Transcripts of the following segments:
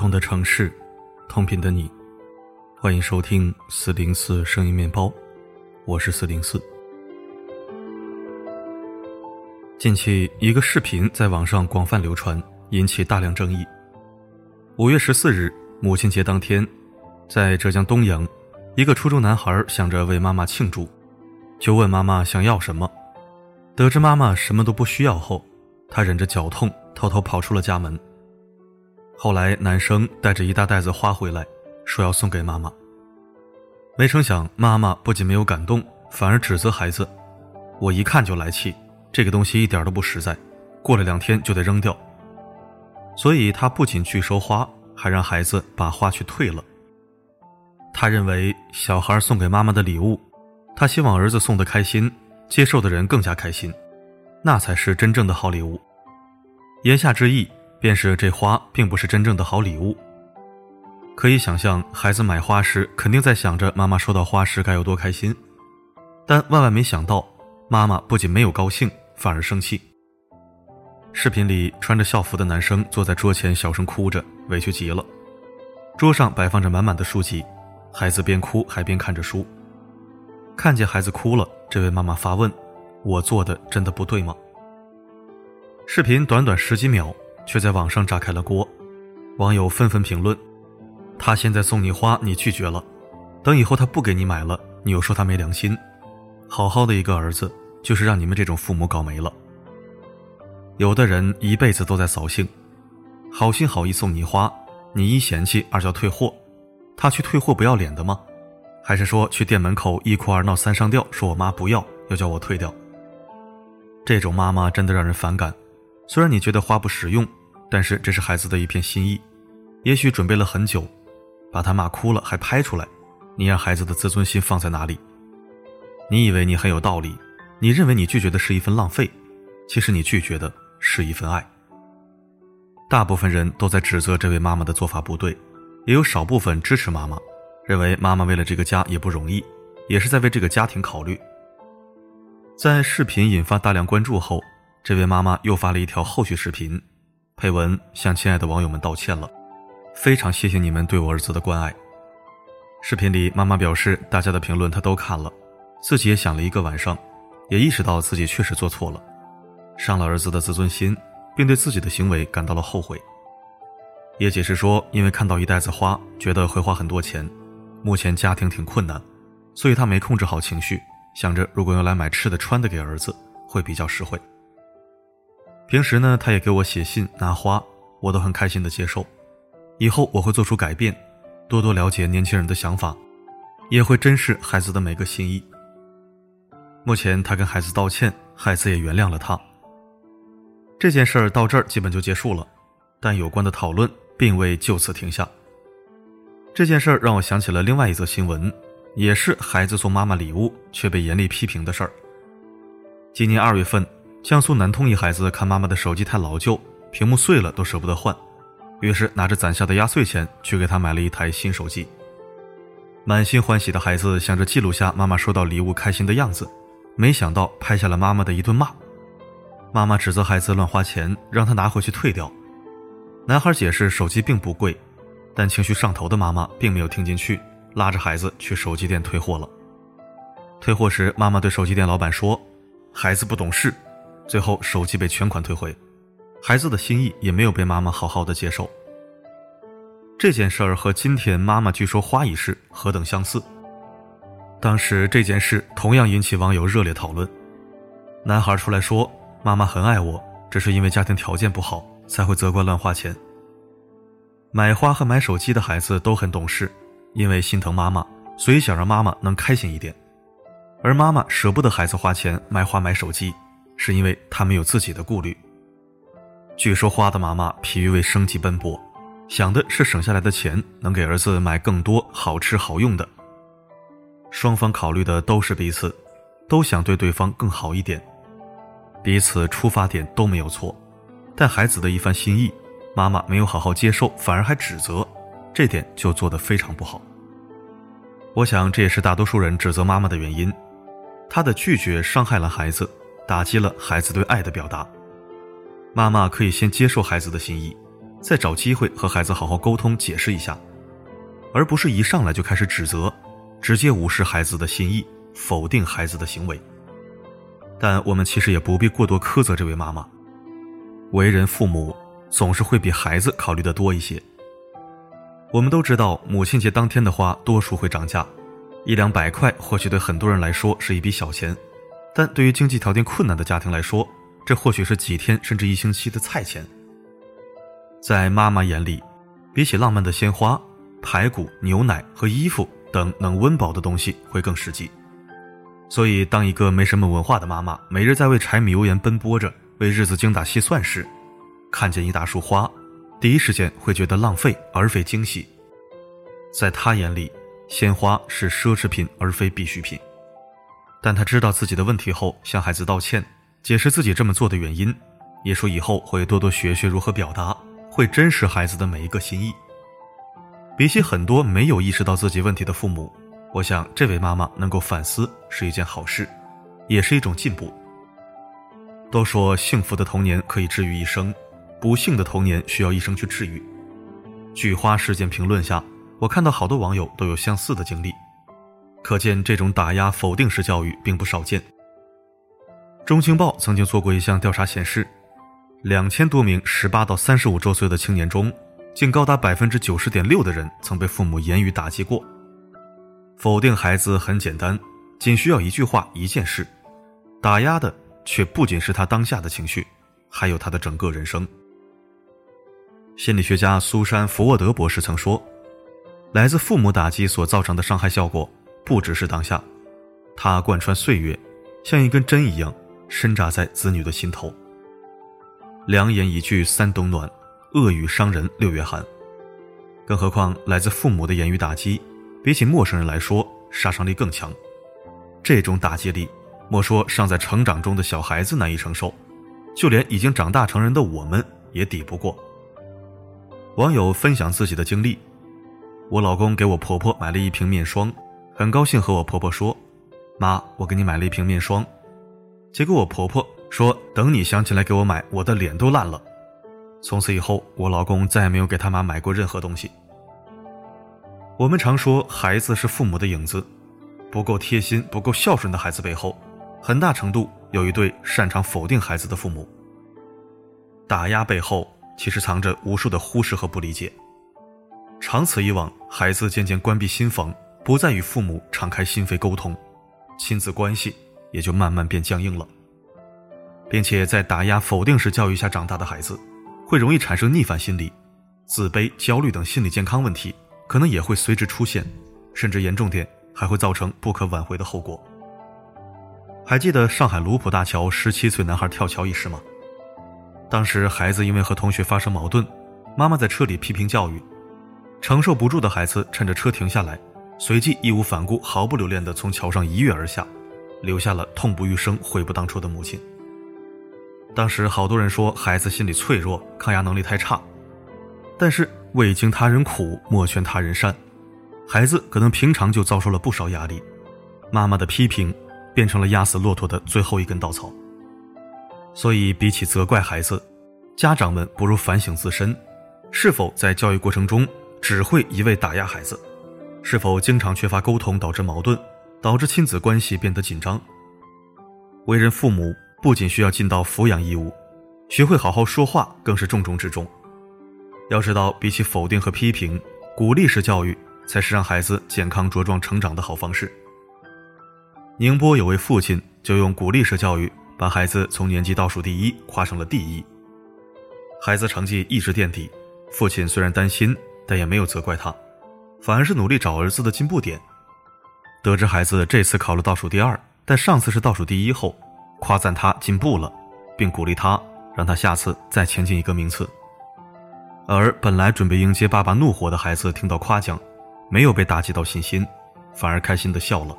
同的城市，同频的你，欢迎收听四零四声音面包，我是四零四。近期，一个视频在网上广泛流传，引起大量争议。五月十四日，母亲节当天，在浙江东阳，一个初中男孩想着为妈妈庆祝，就问妈妈想要什么。得知妈妈什么都不需要后，他忍着脚痛，偷偷跑出了家门。后来，男生带着一大袋子花回来，说要送给妈妈。没成想，妈妈不仅没有感动，反而指责孩子：“我一看就来气，这个东西一点都不实在，过了两天就得扔掉。”所以，他不仅拒收花，还让孩子把花去退了。他认为，小孩送给妈妈的礼物，他希望儿子送的开心，接受的人更加开心，那才是真正的好礼物。言下之意。便是这花并不是真正的好礼物。可以想象，孩子买花时肯定在想着妈妈收到花时该有多开心，但万万没想到，妈妈不仅没有高兴，反而生气。视频里穿着校服的男生坐在桌前，小声哭着，委屈极了。桌上摆放着满满的书籍，孩子边哭还边看着书。看见孩子哭了，这位妈妈发问：“我做的真的不对吗？”视频短短十几秒。却在网上炸开了锅，网友纷纷评论：“他现在送你花，你拒绝了；等以后他不给你买了，你又说他没良心。好好的一个儿子，就是让你们这种父母搞没了。”有的人一辈子都在扫兴，好心好意送你花，你一嫌弃二叫退货，他去退货不要脸的吗？还是说去店门口一哭二闹三上吊，说我妈不要，要叫我退掉？这种妈妈真的让人反感。虽然你觉得花不实用，但是这是孩子的一片心意，也许准备了很久，把他骂哭了还拍出来，你让孩子的自尊心放在哪里？你以为你很有道理，你认为你拒绝的是一份浪费，其实你拒绝的是一份爱。大部分人都在指责这位妈妈的做法不对，也有少部分支持妈妈，认为妈妈为了这个家也不容易，也是在为这个家庭考虑。在视频引发大量关注后。这位妈妈又发了一条后续视频，配文向亲爱的网友们道歉了，非常谢谢你们对我儿子的关爱。视频里，妈妈表示大家的评论她都看了，自己也想了一个晚上，也意识到自己确实做错了，伤了儿子的自尊心，并对自己的行为感到了后悔。也解释说，因为看到一袋子花，觉得会花很多钱，目前家庭挺困难，所以她没控制好情绪，想着如果用来买吃的穿的给儿子，会比较实惠。平时呢，他也给我写信拿花，我都很开心的接受。以后我会做出改变，多多了解年轻人的想法，也会珍视孩子的每个心意。目前他跟孩子道歉，孩子也原谅了他。这件事儿到这儿基本就结束了，但有关的讨论并未就此停下。这件事儿让我想起了另外一则新闻，也是孩子送妈妈礼物却被严厉批评的事儿。今年二月份。江苏南通一孩子看妈妈的手机太老旧，屏幕碎了都舍不得换，于是拿着攒下的压岁钱去给他买了一台新手机。满心欢喜的孩子想着记录下妈妈收到礼物开心的样子，没想到拍下了妈妈的一顿骂。妈妈指责孩子乱花钱，让他拿回去退掉。男孩解释手机并不贵，但情绪上头的妈妈并没有听进去，拉着孩子去手机店退货了。退货时，妈妈对手机店老板说：“孩子不懂事。”最后，手机被全款退回，孩子的心意也没有被妈妈好好的接受。这件事儿和今天妈妈拒收花一事何等相似。当时这件事同样引起网友热烈讨论。男孩出来说：“妈妈很爱我，只是因为家庭条件不好才会责怪乱花钱。”买花和买手机的孩子都很懂事，因为心疼妈妈，所以想让妈妈能开心一点。而妈妈舍不得孩子花钱买花买手机。是因为他没有自己的顾虑。据说花的妈妈疲于为生计奔波，想的是省下来的钱能给儿子买更多好吃好用的。双方考虑的都是彼此，都想对对方更好一点，彼此出发点都没有错，但孩子的一番心意，妈妈没有好好接受，反而还指责，这点就做得非常不好。我想这也是大多数人指责妈妈的原因，她的拒绝伤害了孩子。打击了孩子对爱的表达。妈妈可以先接受孩子的心意，再找机会和孩子好好沟通解释一下，而不是一上来就开始指责，直接无视孩子的心意，否定孩子的行为。但我们其实也不必过多苛责这位妈妈。为人父母总是会比孩子考虑的多一些。我们都知道，母亲节当天的花多数会涨价，一两百块或许对很多人来说是一笔小钱，但对于经济条件困难的家庭来说，这或许是几天甚至一星期的菜钱。在妈妈眼里，比起浪漫的鲜花、排骨、牛奶和衣服等能温饱的东西会更实际。所以，当一个没什么文化的妈妈每日在为柴米油盐奔波着，为日子精打细算时，看见一大束花，第一时间会觉得浪费而非惊喜。在她眼里，鲜花是奢侈品而非必需品。但她知道自己的问题后，向孩子道歉，解释自己这么做的原因，也说以后会多多学学如何表达，会珍视孩子的每一个心意。比起很多没有意识到自己问题的父母。我想，这位妈妈能够反思是一件好事，也是一种进步。都说幸福的童年可以治愈一生，不幸的童年需要一生去治愈。菊花事件评论下，我看到好多网友都有相似的经历，可见这种打压、否定式教育并不少见。中青报曾经做过一项调查，显示，两千多名十八到三十五周岁的青年中，竟高达百分之九十点六的人曾被父母言语打击过。否定孩子很简单，仅需要一句话、一件事；打压的却不仅是他当下的情绪，还有他的整个人生。心理学家苏珊·福沃德博士曾说：“来自父母打击所造成的伤害效果，不只是当下，它贯穿岁月，像一根针一样深扎在子女的心头。良言一句三冬暖，恶语伤人六月寒。更何况来自父母的言语打击。”比起陌生人来说，杀伤力更强。这种打击力，莫说尚在成长中的小孩子难以承受，就连已经长大成人的我们也抵不过。网友分享自己的经历：我老公给我婆婆买了一瓶面霜，很高兴和我婆婆说：“妈，我给你买了一瓶面霜。”结果我婆婆说：“等你想起来给我买，我的脸都烂了。”从此以后，我老公再也没有给他妈买过任何东西。我们常说，孩子是父母的影子，不够贴心、不够孝顺的孩子背后，很大程度有一对擅长否定孩子的父母。打压背后，其实藏着无数的忽视和不理解。长此以往，孩子渐渐关闭心房，不再与父母敞开心扉沟通，亲子关系也就慢慢变僵硬了。并且，在打压、否定式教育下长大的孩子，会容易产生逆反心理、自卑、焦虑等心理健康问题。可能也会随之出现，甚至严重点还会造成不可挽回的后果。还记得上海卢浦大桥十七岁男孩跳桥一事吗？当时孩子因为和同学发生矛盾，妈妈在车里批评教育，承受不住的孩子趁着车停下来，随即义无反顾、毫不留恋地从桥上一跃而下，留下了痛不欲生、悔不当初的母亲。当时好多人说孩子心理脆弱，抗压能力太差，但是。未经他人苦，莫劝他人善。孩子可能平常就遭受了不少压力，妈妈的批评变成了压死骆驼的最后一根稻草。所以，比起责怪孩子，家长们不如反省自身：是否在教育过程中只会一味打压孩子？是否经常缺乏沟通导致矛盾，导致亲子关系变得紧张？为人父母不仅需要尽到抚养义务，学会好好说话更是重中之重。要知道，比起否定和批评，鼓励式教育才是让孩子健康茁壮成长的好方式。宁波有位父亲就用鼓励式教育，把孩子从年级倒数第一夸成了第一。孩子成绩一直垫底，父亲虽然担心，但也没有责怪他，反而是努力找儿子的进步点。得知孩子这次考了倒数第二，但上次是倒数第一后，夸赞他进步了，并鼓励他，让他下次再前进一个名次。而本来准备迎接爸爸怒火的孩子，听到夸奖，没有被打击到信心，反而开心的笑了。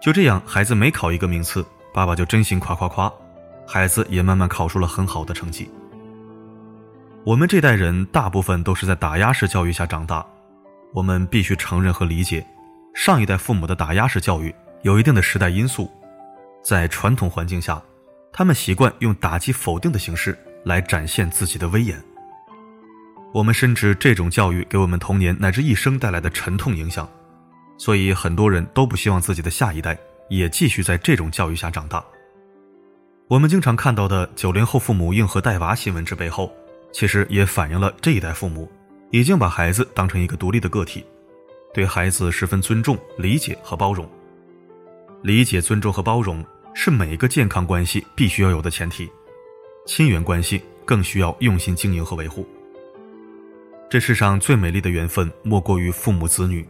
就这样，孩子每考一个名次，爸爸就真心夸夸夸，孩子也慢慢考出了很好的成绩。我们这代人大部分都是在打压式教育下长大，我们必须承认和理解，上一代父母的打压式教育有一定的时代因素，在传统环境下，他们习惯用打击否定的形式来展现自己的威严。我们深知这种教育给我们童年乃至一生带来的沉痛影响，所以很多人都不希望自己的下一代也继续在这种教育下长大。我们经常看到的九零后父母硬核带娃新闻之背后，其实也反映了这一代父母已经把孩子当成一个独立的个体，对孩子十分尊重、理解和包容。理解、尊重和包容是每一个健康关系必须要有的前提，亲缘关系更需要用心经营和维护。这世上最美丽的缘分莫过于父母子女，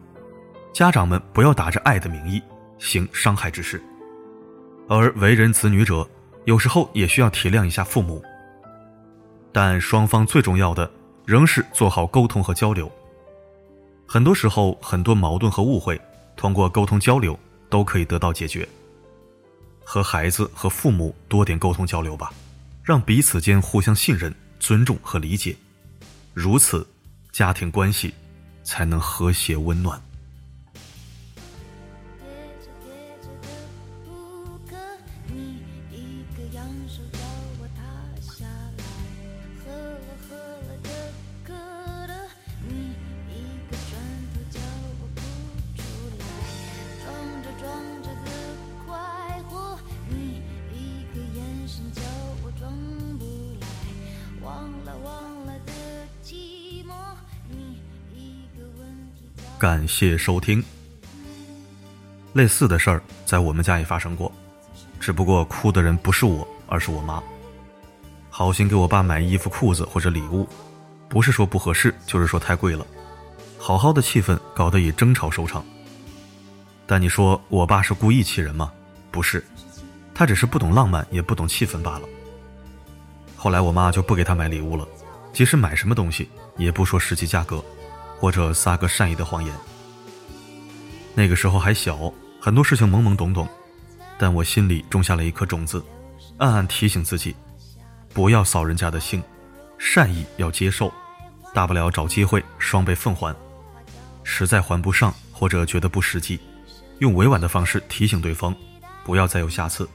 家长们不要打着爱的名义行伤害之事，而为人子女者。有时候也需要体谅一下父母，但双方最重要的仍是做好沟通和交流。很多时候，很多矛盾和误会，通过沟通交流都可以得到解决。和孩子和父母多点沟通交流吧，让彼此间互相信任、尊重和理解，如此，家庭关系才能和谐温暖。感谢收听。类似的事儿在我们家也发生过，只不过哭的人不是我，而是我妈。好心给我爸买衣服、裤子或者礼物，不是说不合适，就是说太贵了。好好的气氛搞得以争吵收场。但你说我爸是故意气人吗？不是，他只是不懂浪漫，也不懂气氛罢了。后来我妈就不给他买礼物了，即使买什么东西，也不说实际价格。或者撒个善意的谎言。那个时候还小，很多事情懵懵懂懂，但我心里种下了一颗种子，暗暗提醒自己，不要扫人家的兴，善意要接受，大不了找机会双倍奉还。实在还不上或者觉得不实际，用委婉的方式提醒对方，不要再有下次，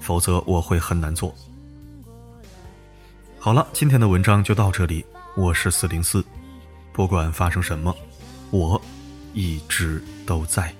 否则我会很难做。好了，今天的文章就到这里，我是四零四。不管发生什么，我一直都在。